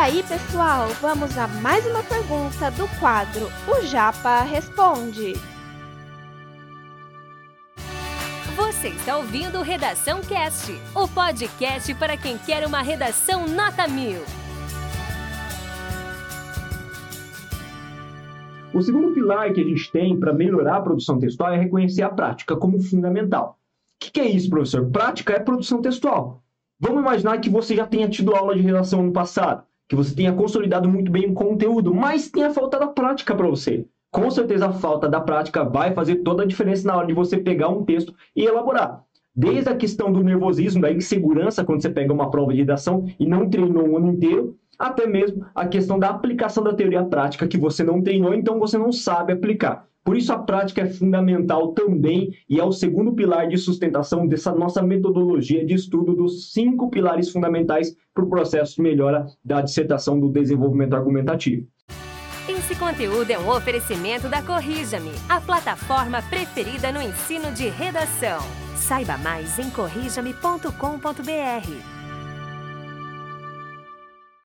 aí, pessoal, vamos a mais uma pergunta do quadro O Japa Responde. Você está ouvindo Redação Cast, o podcast para quem quer uma redação nota mil. O segundo pilar que a gente tem para melhorar a produção textual é reconhecer a prática como fundamental. O que, que é isso, professor? Prática é produção textual. Vamos imaginar que você já tenha tido aula de redação no passado, que você tenha consolidado muito bem o conteúdo, mas tenha faltado a prática para você. Com certeza a falta da prática vai fazer toda a diferença na hora de você pegar um texto e elaborar. Desde a questão do nervosismo, da insegurança quando você pega uma prova de redação e não treinou o ano inteiro, até mesmo a questão da aplicação da teoria prática que você não treinou, então você não sabe aplicar. Por isso, a prática é fundamental também e é o segundo pilar de sustentação dessa nossa metodologia de estudo dos cinco pilares fundamentais para o processo de melhora da dissertação do desenvolvimento argumentativo. Esse conteúdo é um oferecimento da Corrija-me, a plataforma preferida no ensino de redação. Saiba mais em corrijame.com.br.